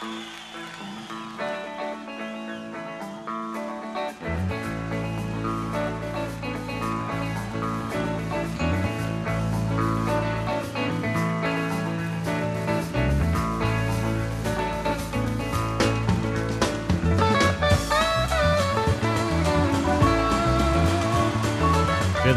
Thank you.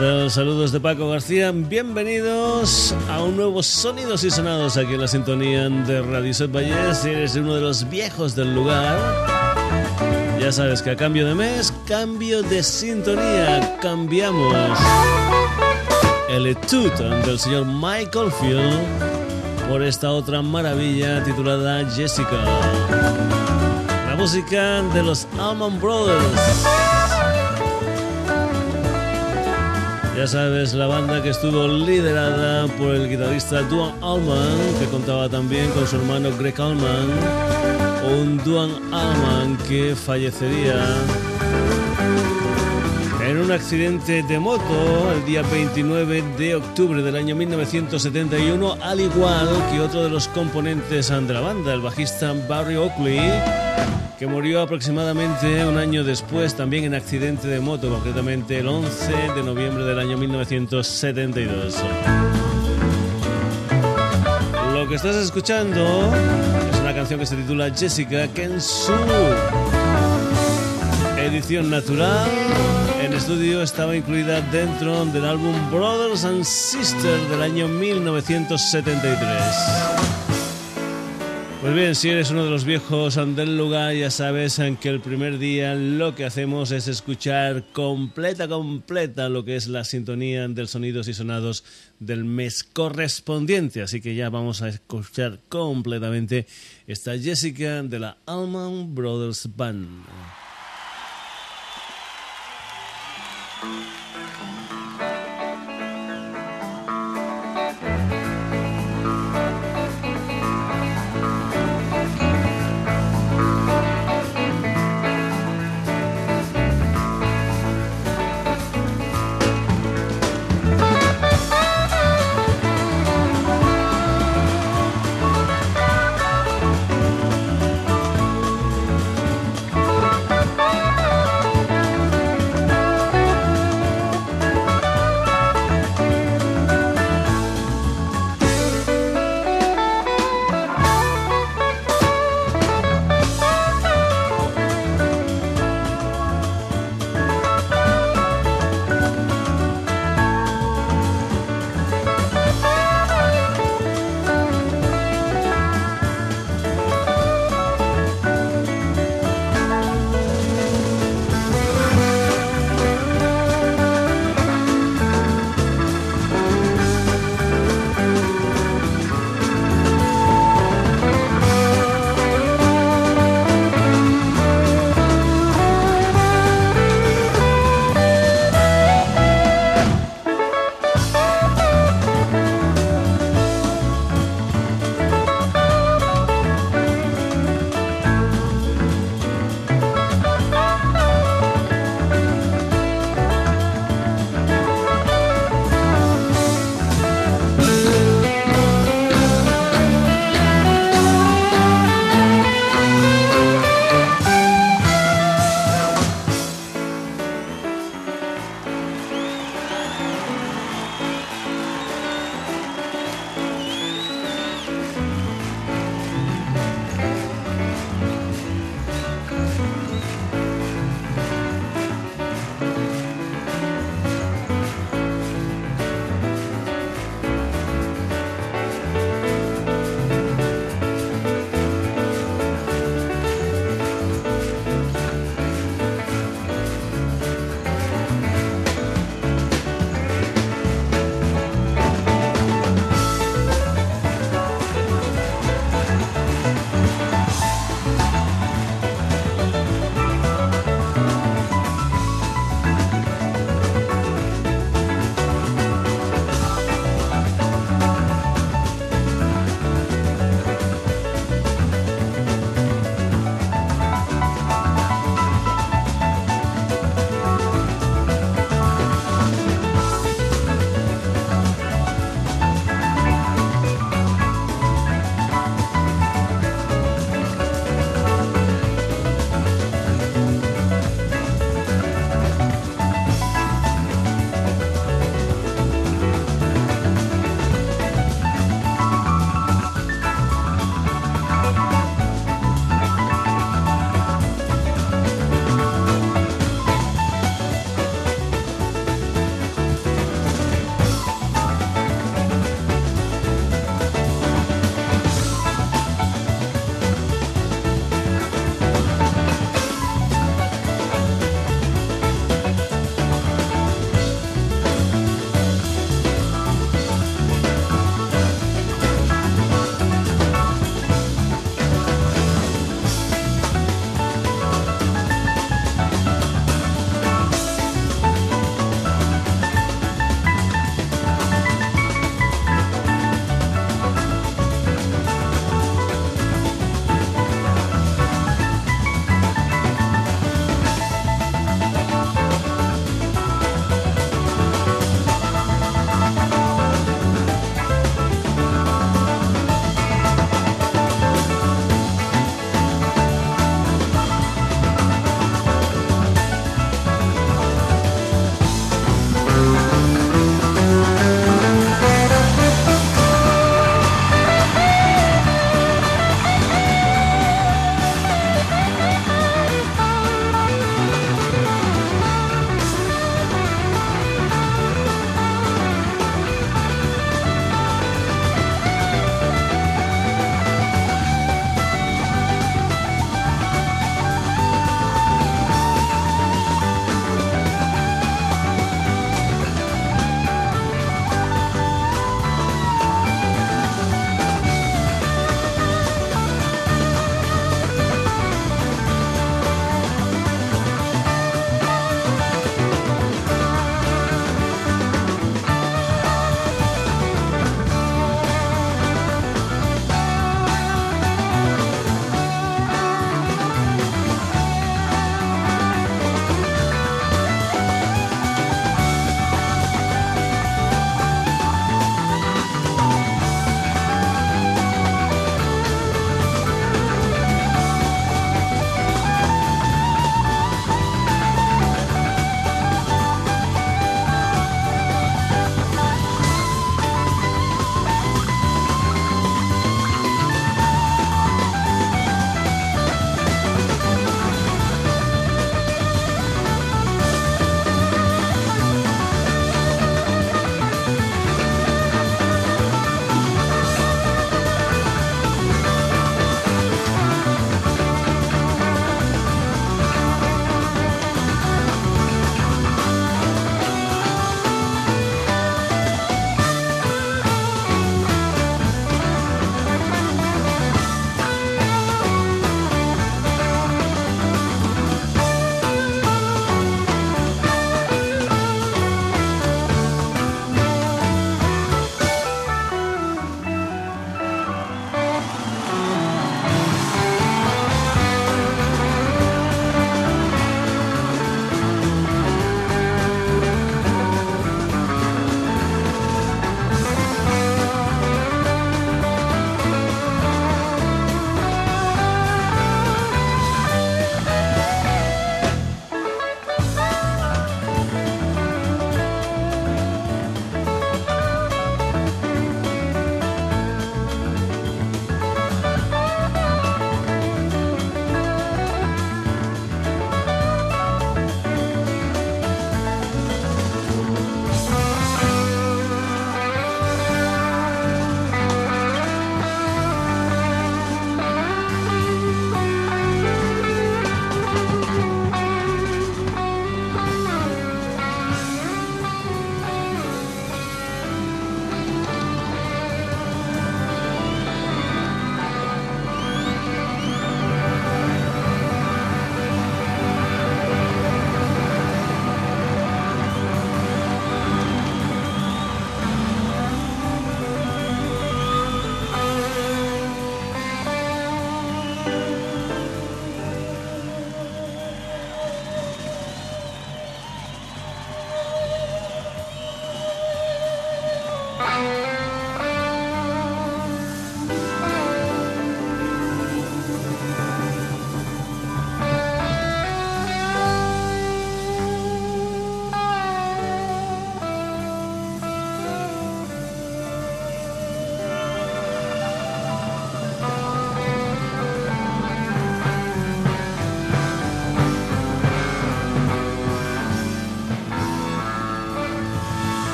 Saludos de Paco García. Bienvenidos a un nuevo Sonidos y Sonados aquí en la sintonía de Radio Set Valle. Si eres uno de los viejos del lugar, ya sabes que a cambio de mes, cambio de sintonía, cambiamos el etude del señor Michael Field por esta otra maravilla titulada Jessica. La música de los Allman Brothers. Ya sabes, la banda que estuvo liderada por el guitarrista Duan Allman, que contaba también con su hermano Greg Allman, un Duan Allman que fallecería en un accidente de moto el día 29 de octubre del año 1971, al igual que otro de los componentes de la banda, el bajista Barry Oakley que murió aproximadamente un año después también en accidente de moto, concretamente el 11 de noviembre del año 1972. Lo que estás escuchando es una canción que se titula Jessica, que en su edición natural en estudio estaba incluida dentro del álbum Brothers and Sisters del año 1973. Pues bien, si eres uno de los viejos del lugar, ya sabes que el primer día lo que hacemos es escuchar completa, completa lo que es la sintonía del sonidos y sonados del mes correspondiente. Así que ya vamos a escuchar completamente esta Jessica de la Allman Brothers Band.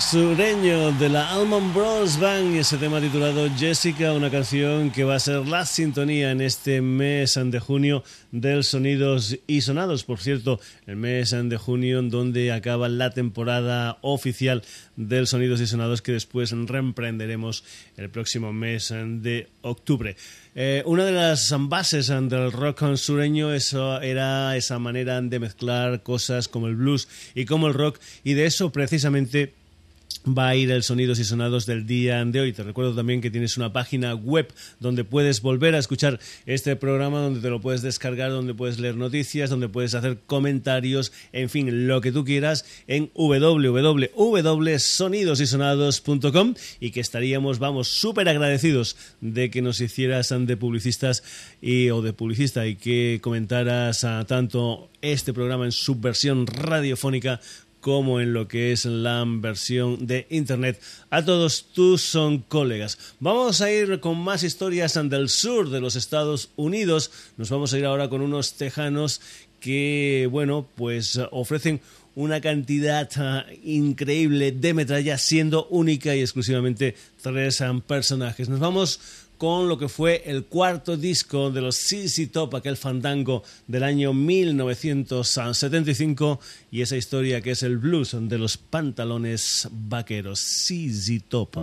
Sureño de la Almond Bros Band y ese tema titulado Jessica, una canción que va a ser la sintonía en este mes de junio del Sonidos y Sonados. Por cierto, el mes de junio donde acaba la temporada oficial del Sonidos y Sonados que después reemprenderemos el próximo mes de octubre. Eh, una de las bases del rock sureño eso era esa manera de mezclar cosas como el blues y como el rock y de eso precisamente va a ir el Sonidos y Sonados del día de hoy. Te recuerdo también que tienes una página web donde puedes volver a escuchar este programa, donde te lo puedes descargar, donde puedes leer noticias, donde puedes hacer comentarios, en fin, lo que tú quieras en www.sonidosysonados.com y que estaríamos, vamos, súper agradecidos de que nos hicieras de publicistas y, o de publicista y que comentaras a tanto este programa en su versión radiofónica como en lo que es la versión de internet. A todos tus son colegas. Vamos a ir con más historias del sur de los Estados Unidos. Nos vamos a ir ahora con unos tejanos que, bueno, pues ofrecen una cantidad ah, increíble de metralla, siendo única y exclusivamente tres ah, personajes. Nos vamos con lo que fue el cuarto disco de los CC Top, aquel fandango del año 1975, y esa historia que es el blues de los pantalones vaqueros, CC Top.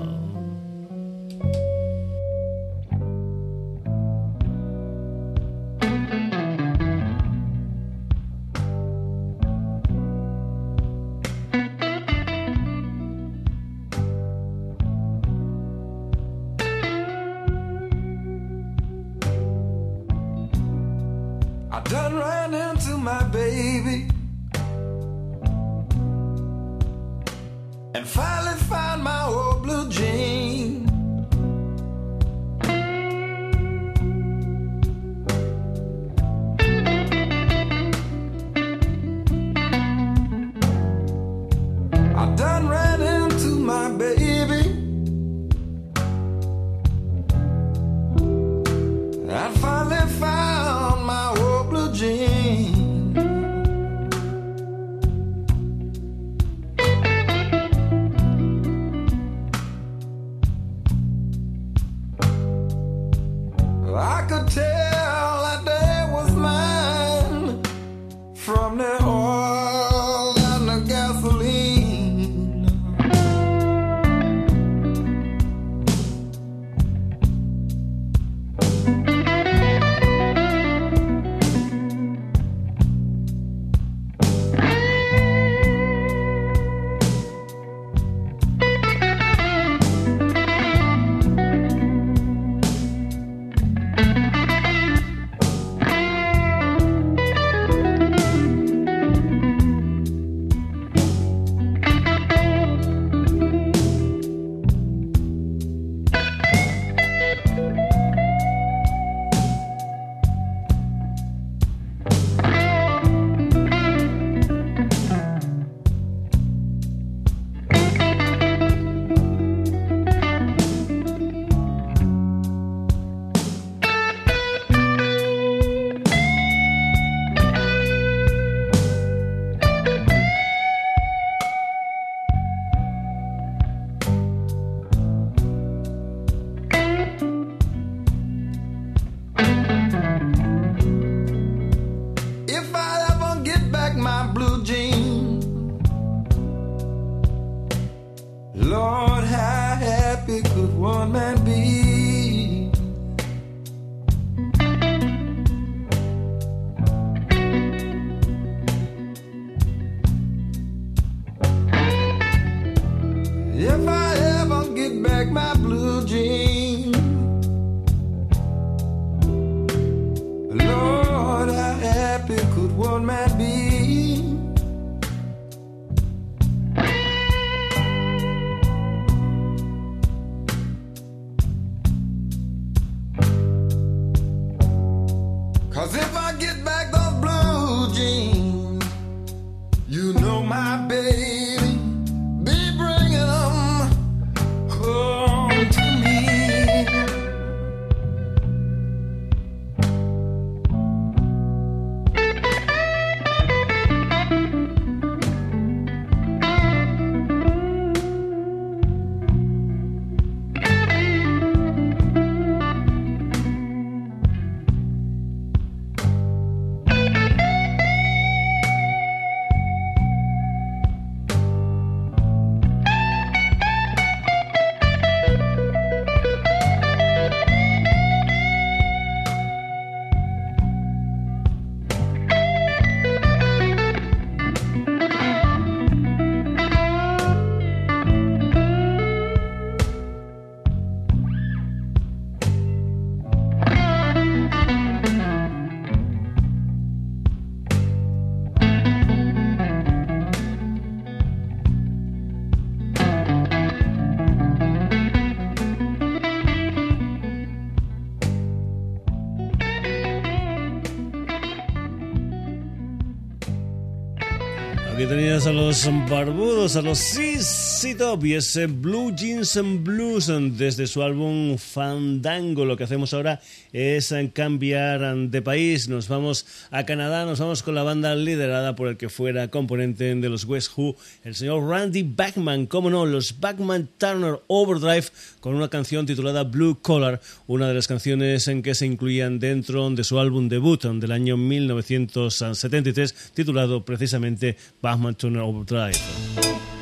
Aquí tenías a los barbudos, a los CC Top y ese Blue Jeans and Blues desde su álbum Fandango. Lo que hacemos ahora es cambiar de país. Nos vamos a Canadá, nos vamos con la banda liderada por el que fuera componente de los West Who, el señor Randy Bachman. Cómo no, los Bachman Turner Overdrive con una canción titulada Blue Collar, una de las canciones en que se incluían dentro de su álbum debut del año 1973, titulado precisamente Bachman Turner Overdrive.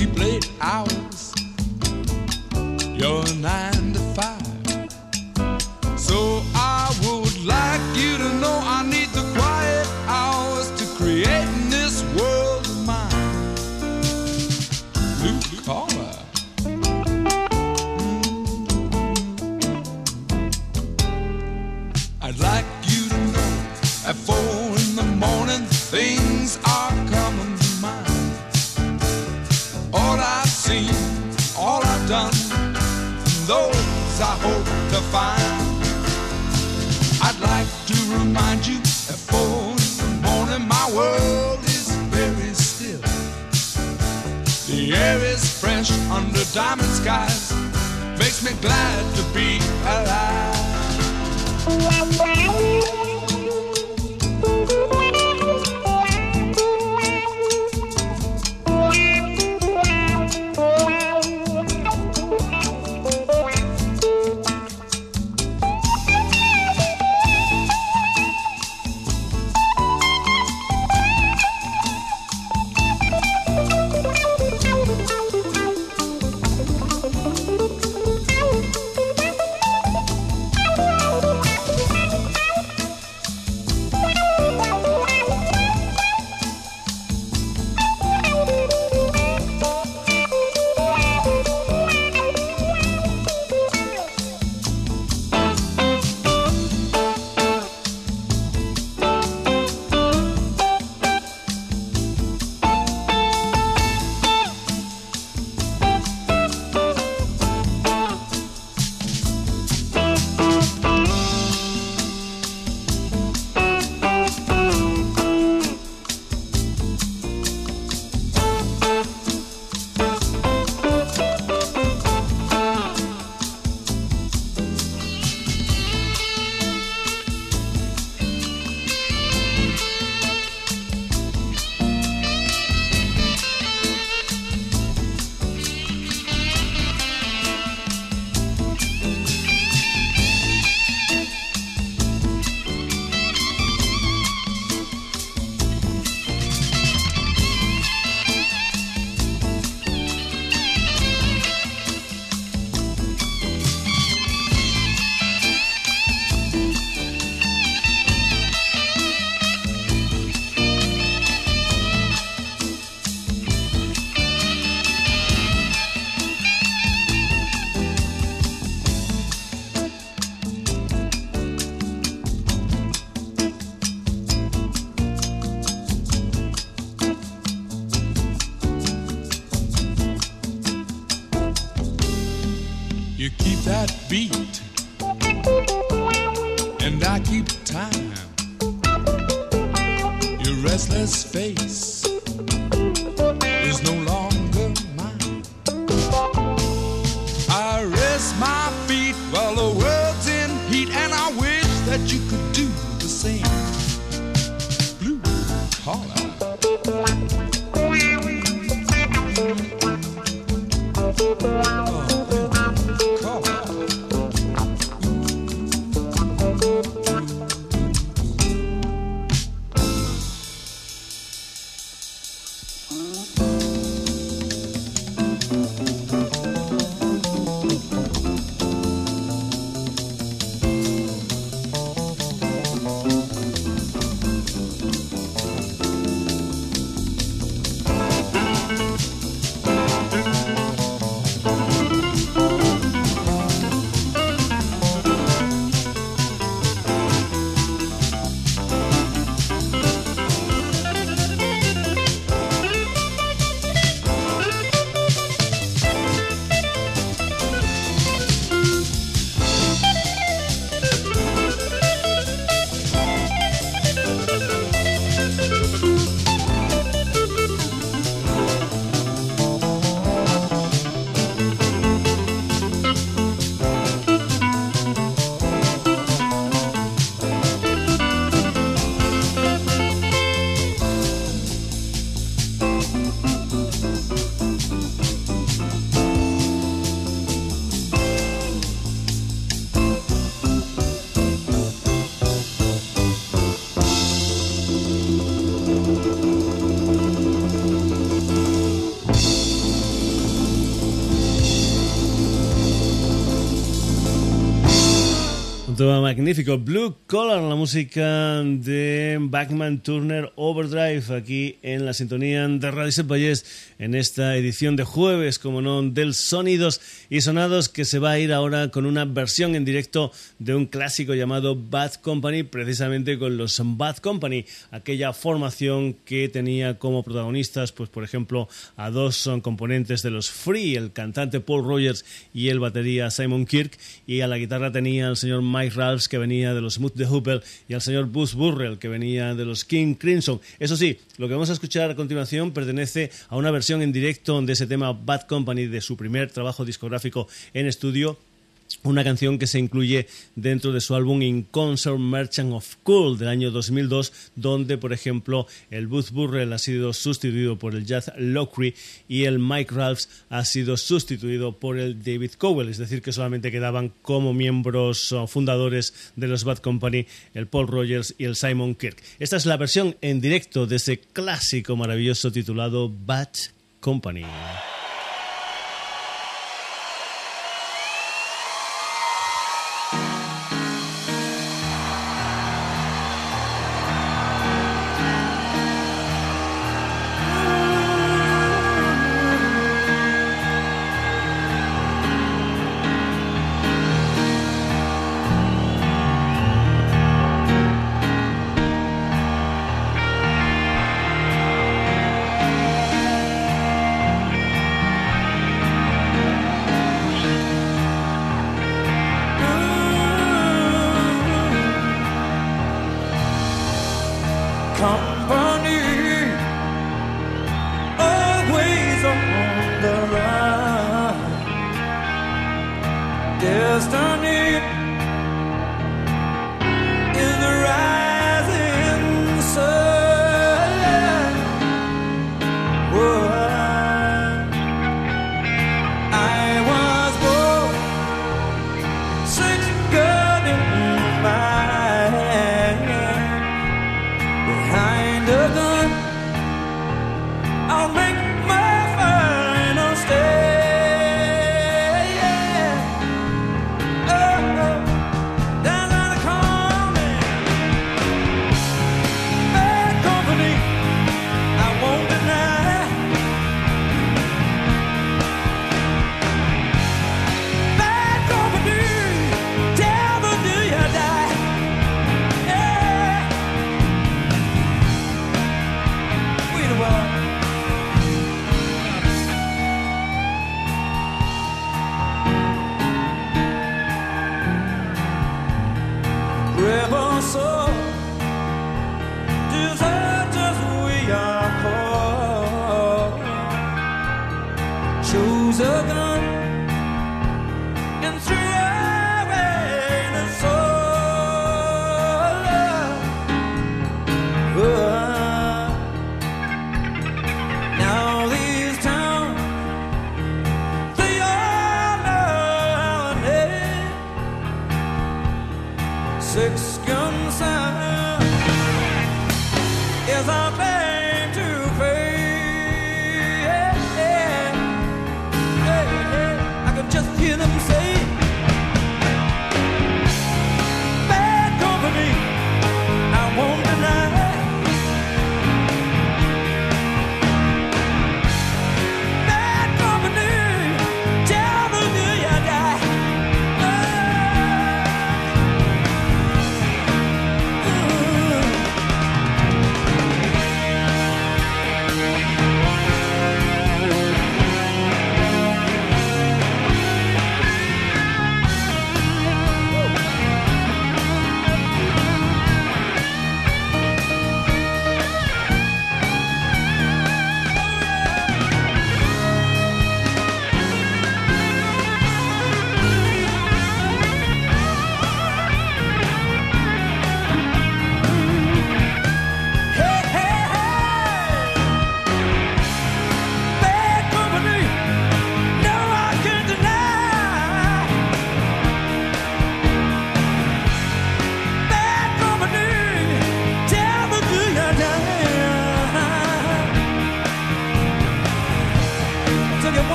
he played out. Resultó magnífico. Blue Collar, la música de Backman Turner Overdrive, aquí en la sintonía de Radio Set en esta edición de jueves, como no, del Sonidos y Sonados, que se va a ir ahora con una versión en directo de un clásico llamado Bad Company, precisamente con los Bad Company, aquella formación que tenía como protagonistas, pues por ejemplo, a dos componentes de los Free, el cantante Paul Rogers y el batería Simon Kirk, y a la guitarra tenía el señor Mike Ralphs, que venía de los Smooth the Hooper, y al señor Bruce Burrell, que venía de los King Crimson. Eso sí, lo que vamos a escuchar a continuación pertenece a una versión en directo de ese tema Bad Company de su primer trabajo discográfico en estudio una canción que se incluye dentro de su álbum In Concert Merchant of Cool del año 2002, donde, por ejemplo, el Booth Burrell ha sido sustituido por el Jazz Lockery y el Mike Ralphs ha sido sustituido por el David Cowell, es decir, que solamente quedaban como miembros fundadores de los Bad Company el Paul Rogers y el Simon Kirk. Esta es la versión en directo de ese clásico maravilloso titulado Bad Company. So. soul.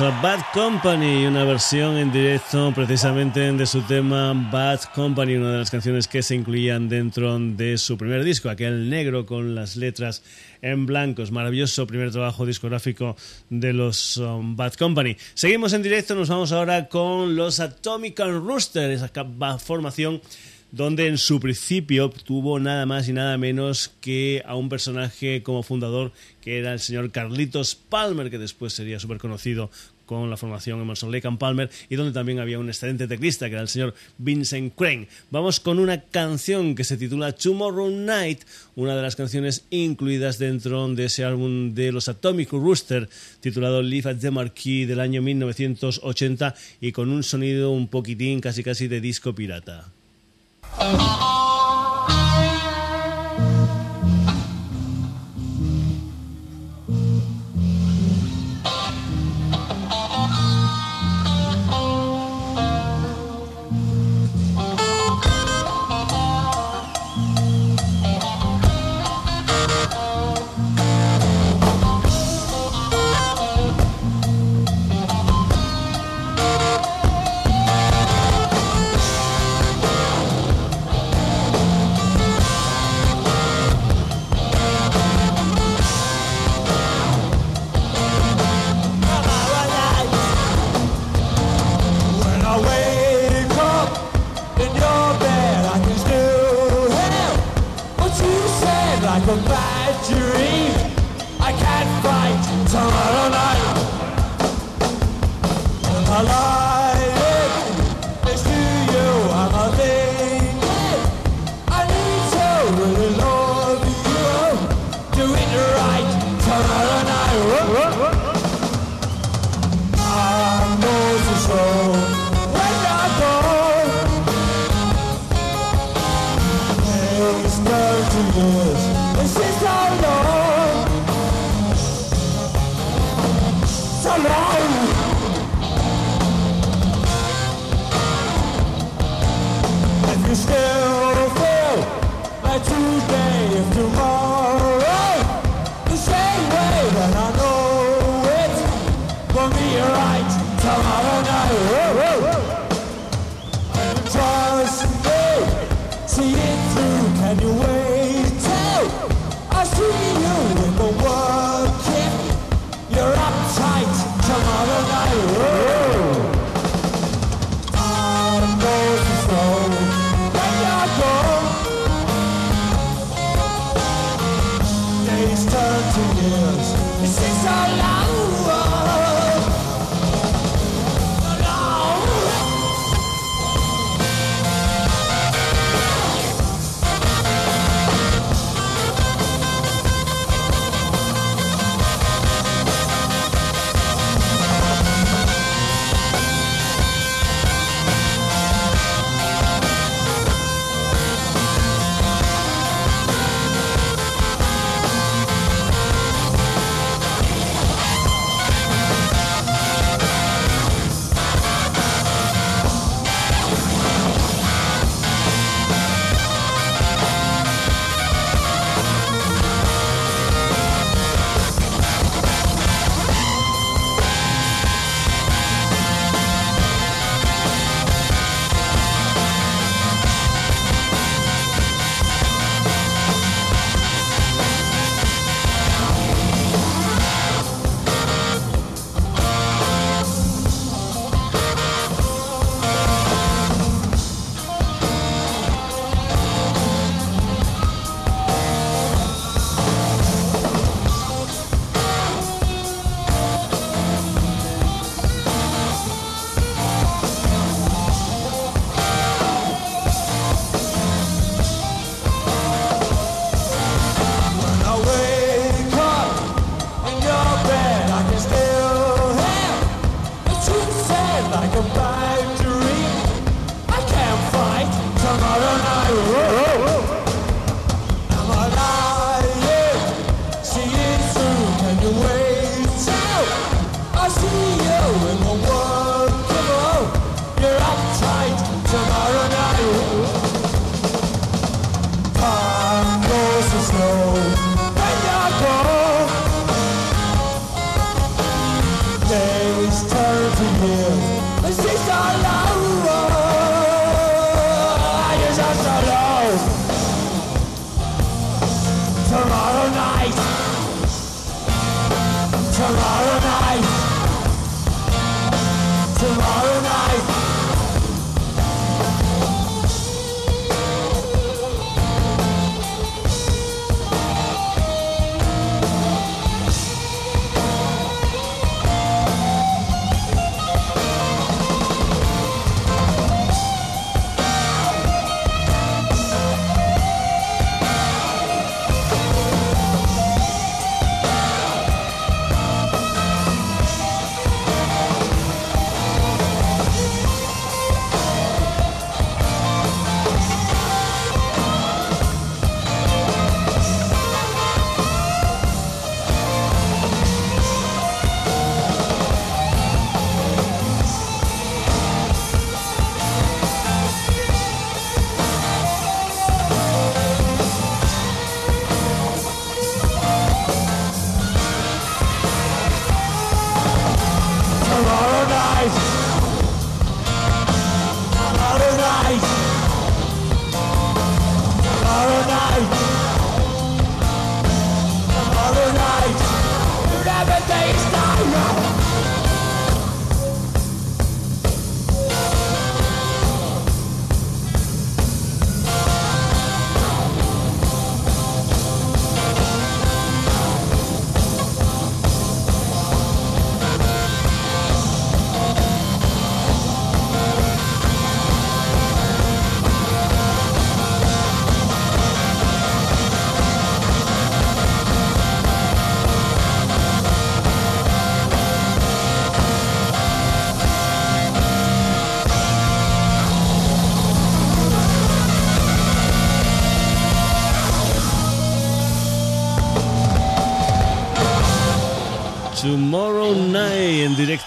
Bad Company, una versión en directo precisamente de su tema Bad Company, una de las canciones que se incluían dentro de su primer disco, aquel negro con las letras en blancos. Maravilloso primer trabajo discográfico de los um, Bad Company. Seguimos en directo, nos vamos ahora con los Atomic Rooster, esa formación donde en su principio tuvo nada más y nada menos que a un personaje como fundador que era el señor Carlitos Palmer, que después sería súper conocido con la formación Emerson Lake and Palmer y donde también había un excelente teclista que era el señor Vincent Crane. Vamos con una canción que se titula Tomorrow Night, una de las canciones incluidas dentro de ese álbum de los Atomic Rooster titulado Live at the Marquee del año 1980 y con un sonido un poquitín casi casi de disco pirata. Uh-huh.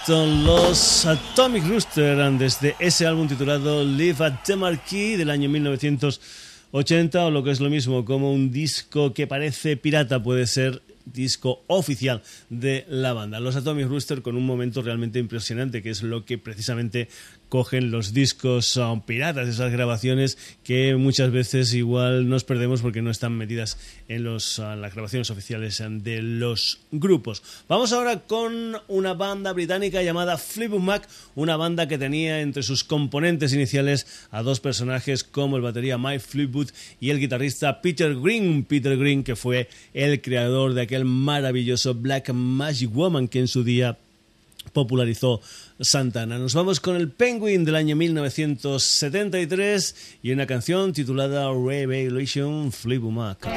Los Atomic Rooster desde ese álbum titulado Live at the Marquee del año 1980 o lo que es lo mismo como un disco que parece pirata puede ser disco oficial de la banda. Los Atomic Rooster con un momento realmente impresionante, que es lo que precisamente cogen los discos son piratas, esas grabaciones que muchas veces igual nos perdemos porque no están metidas en, los, las grabaciones oficiales de los grupos. Vamos ahora con una banda británica llamada Fleetwood Mac, una banda que tenía entre sus componentes iniciales a dos personajes como el batería Mike Fleetwood y el guitarrista Peter Green. Peter Green que fue el creador de aquel maravilloso Black Magic Woman que en su día popularizó Santana. Nos vamos con el Penguin del año 1973 y una canción titulada Revelation Fleetwood Mac.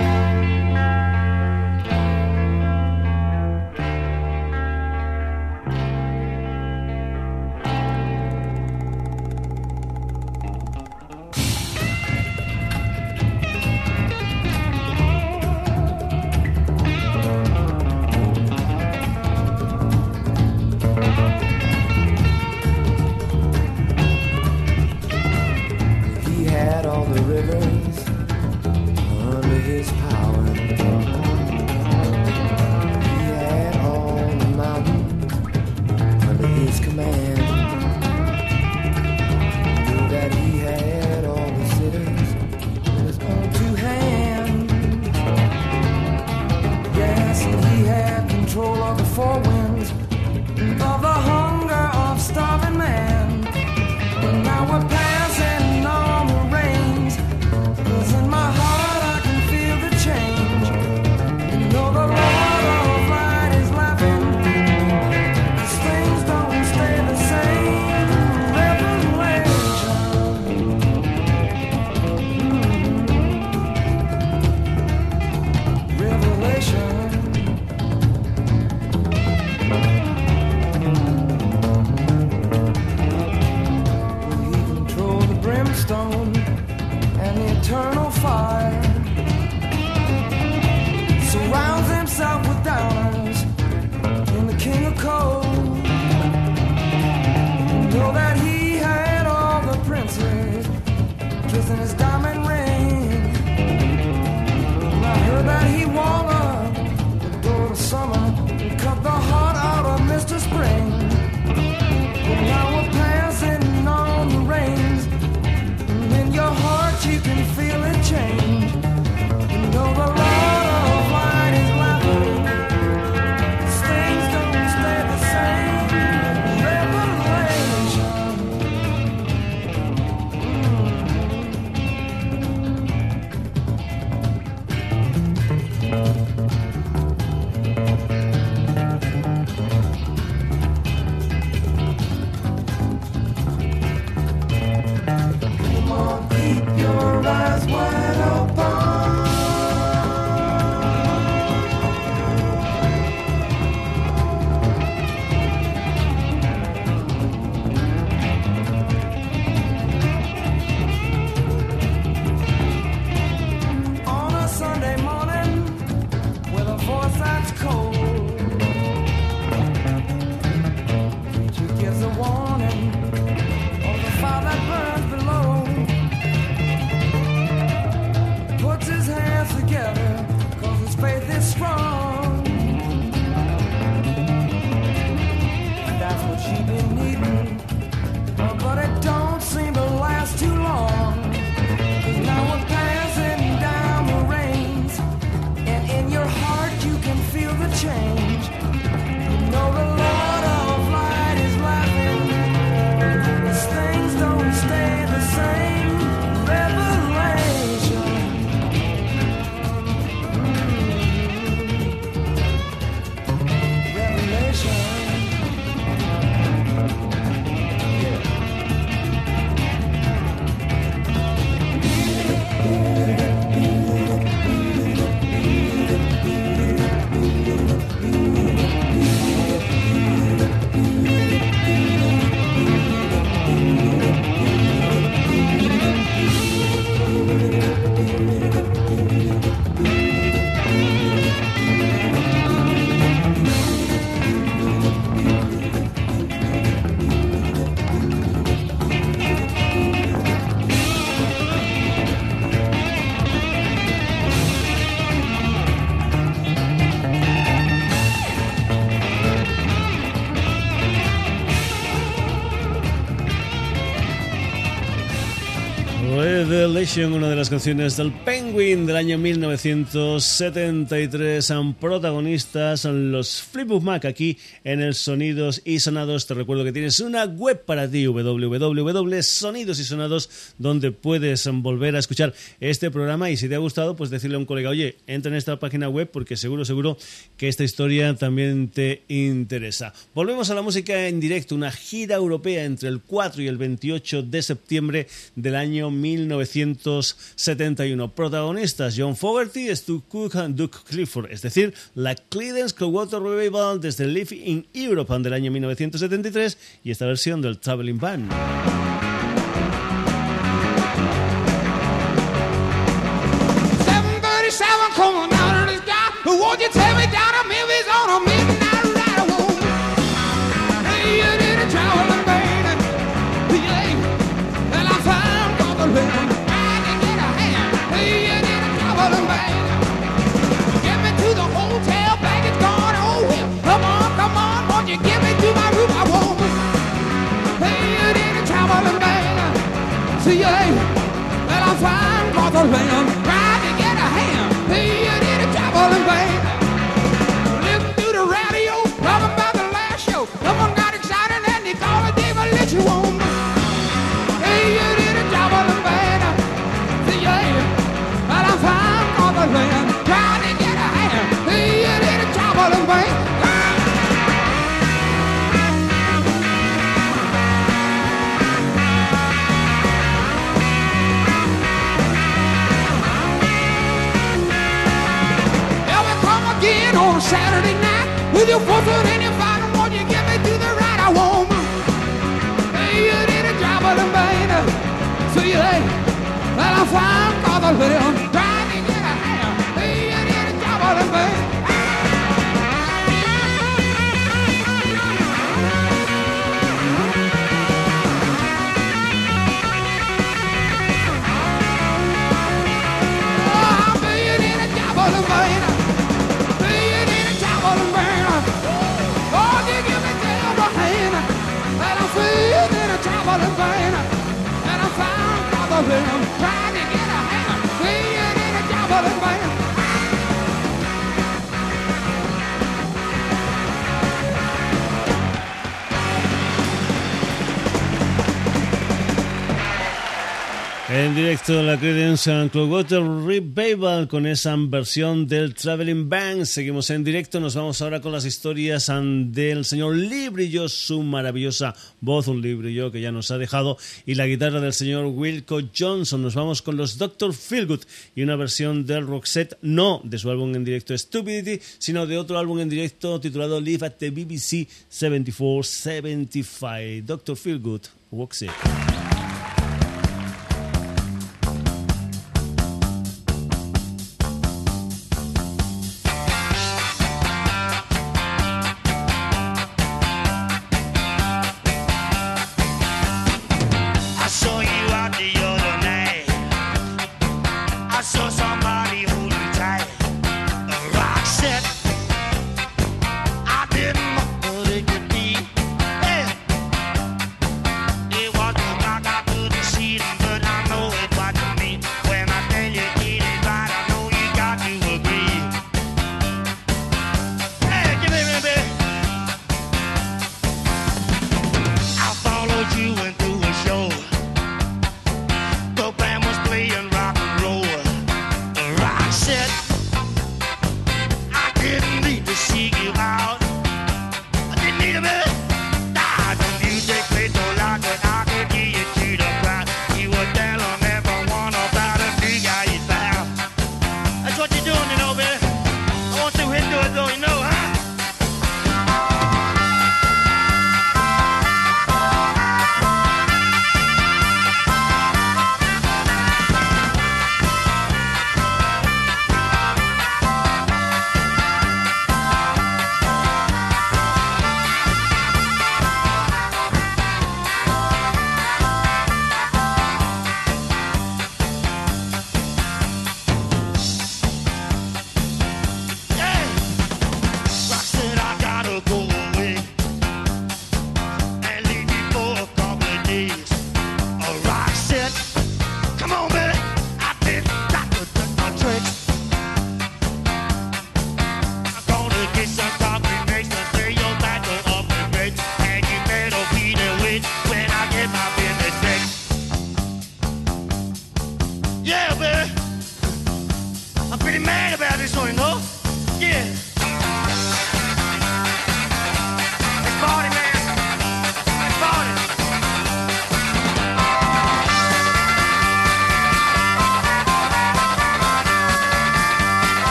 Una de las canciones del Penguin del año 1973. Son protagonistas los Flipbook Mac aquí en el Sonidos y Sonados. Te recuerdo que tienes una web para ti, www.sonidos y sonados, donde puedes volver a escuchar este programa. Y si te ha gustado, pues decirle a un colega, oye, entra en esta página web porque seguro, seguro que esta historia también te interesa. Volvemos a la música en directo, una gira europea entre el 4 y el 28 de septiembre del año 1973. 1971. Protagonistas John Fogerty, Stu Cook y Duke Clifford, es decir, la Creedence Clearwater Revival desde Live in Europe del año 1973 y esta versión del Traveling Band. see, and I find Motherland. again on a Saturday night with your forefoot and your bottom one. You get me to the right, I won't move. Hey, you need a job of the man. So you like, well, I'm fine, cause I. them. En directo la Credence Clearwater Revival con esa versión del Traveling Band. Seguimos en directo, nos vamos ahora con las historias del señor Librillo, su maravillosa voz, un Librillo que ya nos ha dejado, y la guitarra del señor Wilco Johnson. Nos vamos con los Dr. Feelgood y una versión del Roxette, no de su álbum en directo Stupidity, sino de otro álbum en directo titulado Live at the BBC 7475. Dr. Feelgood, Roxette.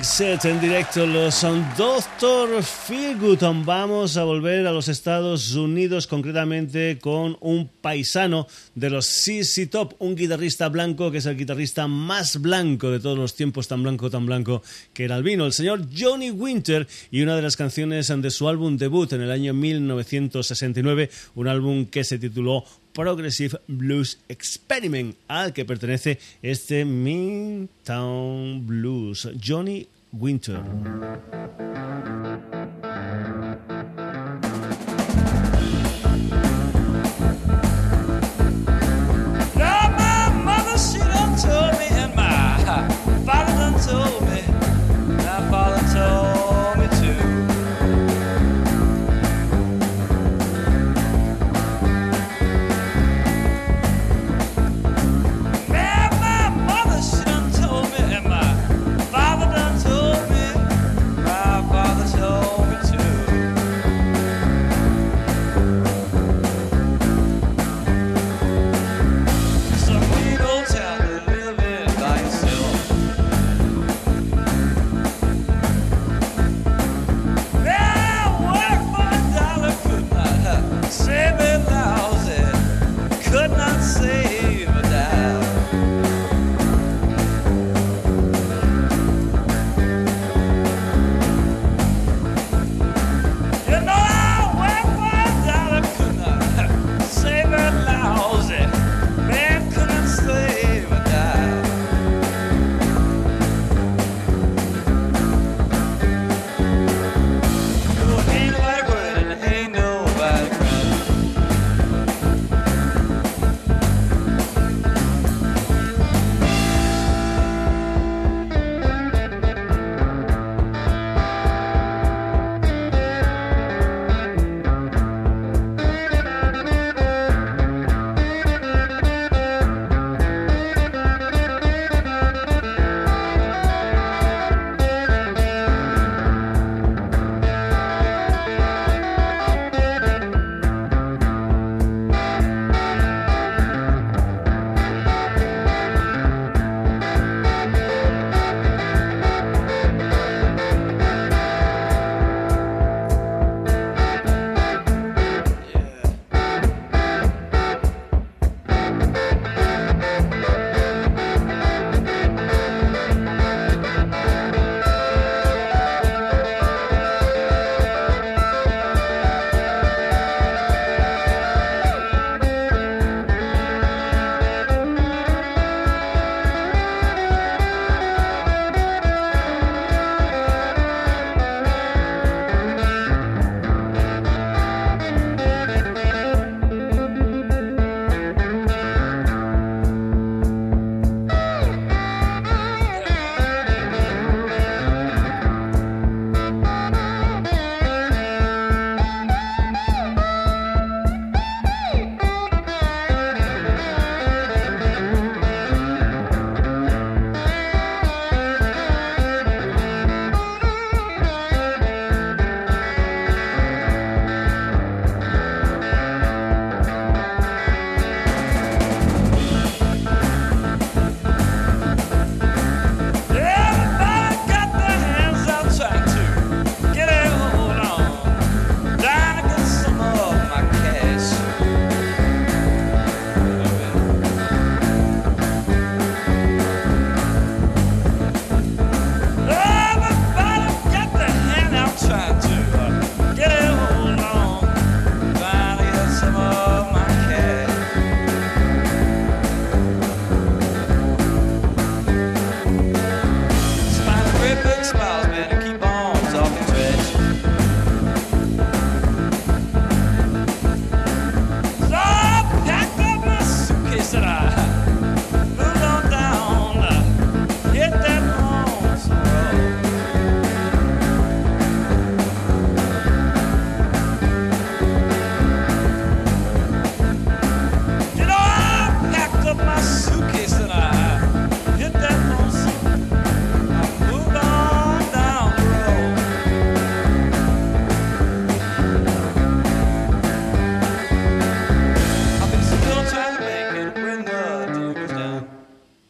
En directo, los Doctor Feelgood. Vamos a volver a los Estados Unidos, concretamente con un paisano de los CC Top, un guitarrista blanco que es el guitarrista más blanco de todos los tiempos, tan blanco, tan blanco que era el vino, el señor Johnny Winter, y una de las canciones de su álbum debut en el año 1969, un álbum que se tituló Progressive Blues Experiment, al que pertenece este Midtown Blues, Johnny Winter.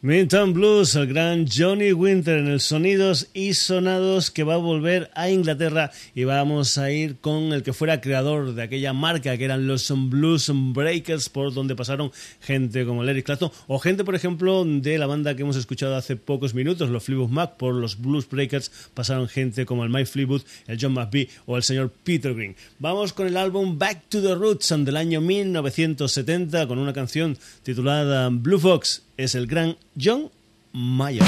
Minton Blues, el gran Johnny Winter en el Sonidos y Sonados que va a volver a Inglaterra y vamos a ir con el que fuera creador de aquella marca que eran los Blues Breakers por donde pasaron gente como Larry Clapton o gente por ejemplo de la banda que hemos escuchado hace pocos minutos, los Fleetwood Mac por los Blues Breakers pasaron gente como el Mike Fleetwood, el John McVie o el señor Peter Green. Vamos con el álbum Back to the Roots del año 1970 con una canción titulada Blue Fox es el gran John Mayer.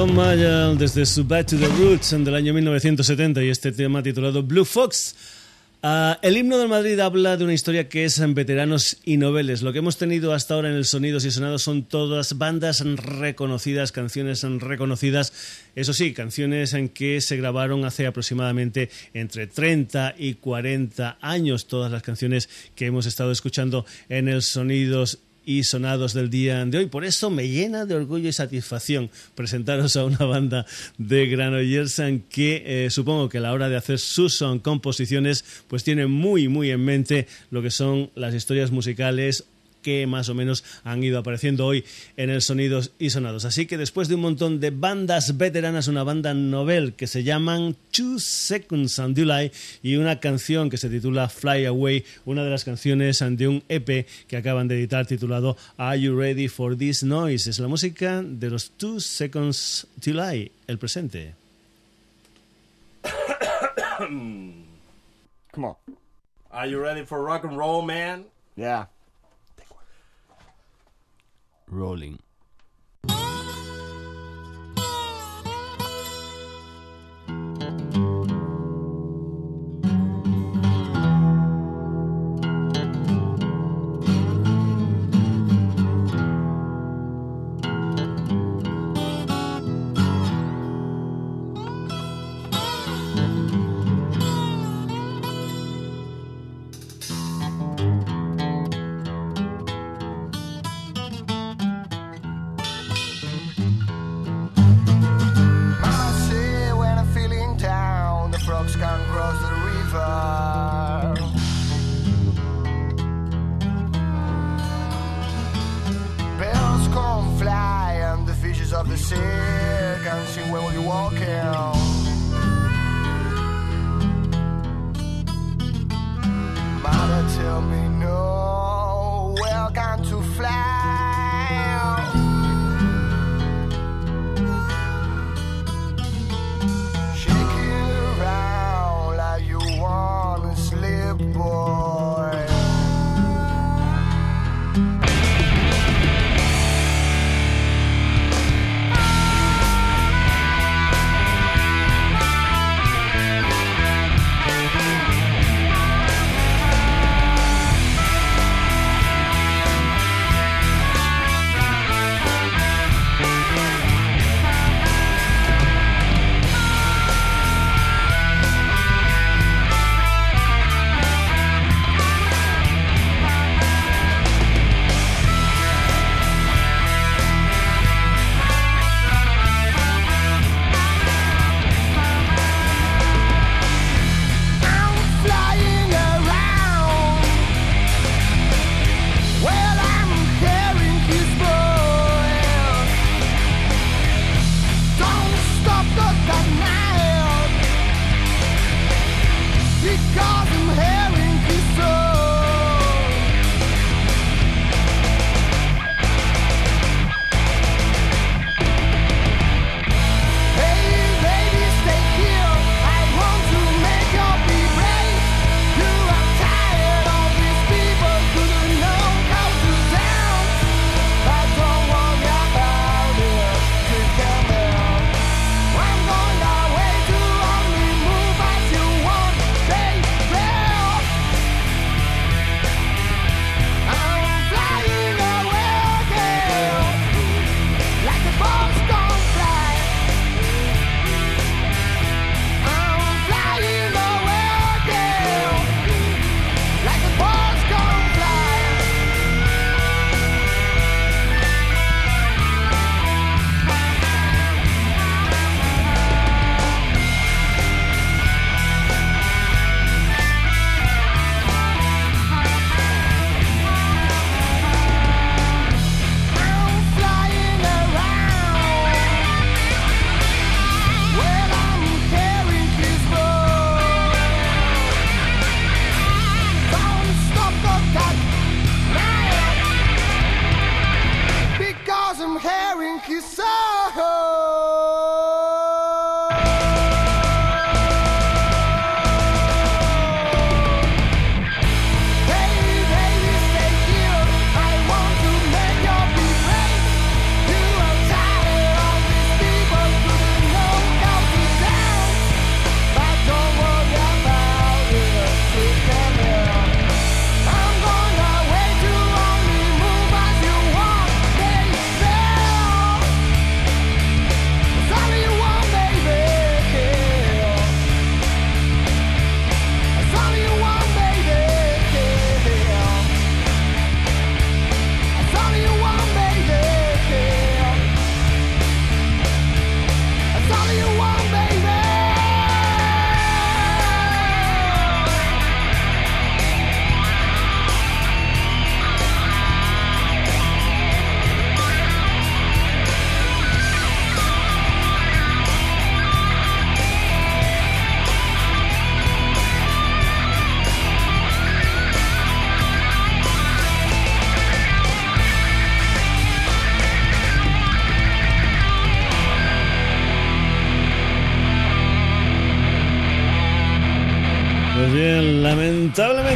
John Mayer desde su Back to the Roots del año 1970 y este tema titulado Blue Fox. Ah, el himno del Madrid habla de una historia que es en veteranos y noveles. Lo que hemos tenido hasta ahora en el Sonidos y Sonados son todas bandas reconocidas, canciones reconocidas. Eso sí, canciones en que se grabaron hace aproximadamente entre 30 y 40 años. Todas las canciones que hemos estado escuchando en el Sonidos y sonados del día de hoy. Por eso me llena de orgullo y satisfacción presentaros a una banda de Granollers que eh, supongo que a la hora de hacer sus composiciones pues tiene muy muy en mente lo que son las historias musicales que más o menos han ido apareciendo hoy en el Sonidos y Sonados. Así que después de un montón de bandas veteranas, una banda novel que se llaman Two Seconds and July y una canción que se titula Fly Away, una de las canciones de un EP que acaban de editar titulado Are You Ready for This Noise? Es la música de los Two Seconds July, el presente. Come on. Are you ready for rock and roll, man? Yeah. Rolling.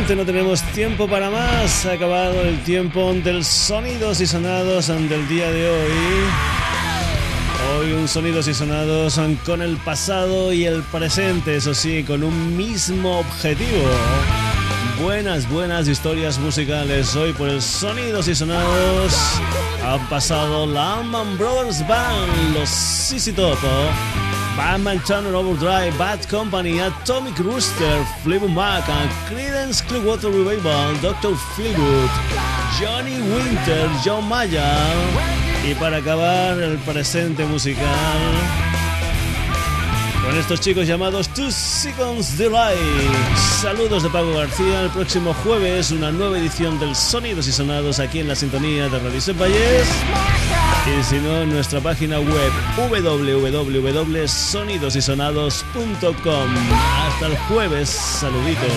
Lamentablemente no tenemos tiempo para más. Ha acabado el tiempo del sonidos y sonados del día de hoy. Hoy un sonidos y sonados con el pasado y el presente, eso sí, con un mismo objetivo. Buenas, buenas historias musicales. Hoy por el sonidos y sonados han pasado la Allman Brothers Band, los Sisi Topo. Batman Channel Overdrive, Bad Company, Atomic Rooster, Fleetwood Mac, Credence Clearwater Revival, Dr. Fleetwood, Johnny Winter, John Maya. Y para acabar, el presente musical con estos chicos llamados Two Seconds Delay. Saludos de Pago García. El próximo jueves, una nueva edición del Sonidos y Sonados aquí en la sintonía de Radio Valles. Y si no, nuestra página web www.sonidosysonados.com. Hasta el jueves, saluditos.